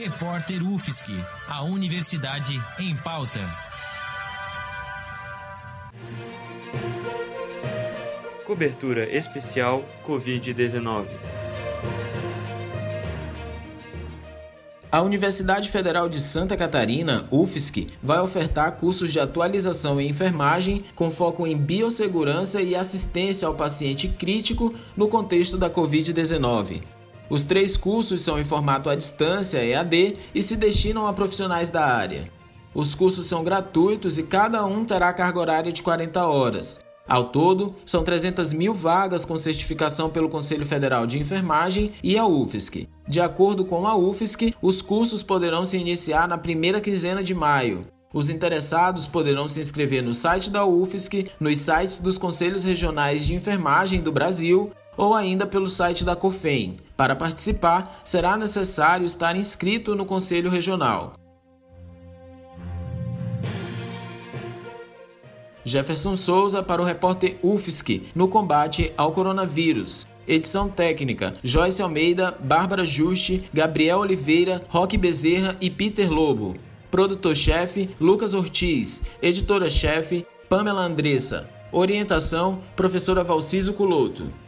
Repórter UFSC, a Universidade em Pauta. Cobertura especial Covid-19. A Universidade Federal de Santa Catarina, UFSC, vai ofertar cursos de atualização em enfermagem com foco em biossegurança e assistência ao paciente crítico no contexto da Covid-19. Os três cursos são em formato à distância, EAD, e se destinam a profissionais da área. Os cursos são gratuitos e cada um terá carga horária de 40 horas. Ao todo, são 300 mil vagas com certificação pelo Conselho Federal de Enfermagem e a UFSC. De acordo com a UFSC, os cursos poderão se iniciar na primeira quinzena de maio. Os interessados poderão se inscrever no site da UFSC, nos sites dos Conselhos Regionais de Enfermagem do Brasil ou ainda pelo site da COFEM. Para participar, será necessário estar inscrito no Conselho Regional. Jefferson Souza para o repórter UFSC no combate ao coronavírus. Edição técnica: Joyce Almeida, Bárbara Juste, Gabriel Oliveira, Roque Bezerra e Peter Lobo. Produtor-chefe: Lucas Ortiz. Editora-chefe: Pamela Andressa. Orientação: Professora Valciso Culoto.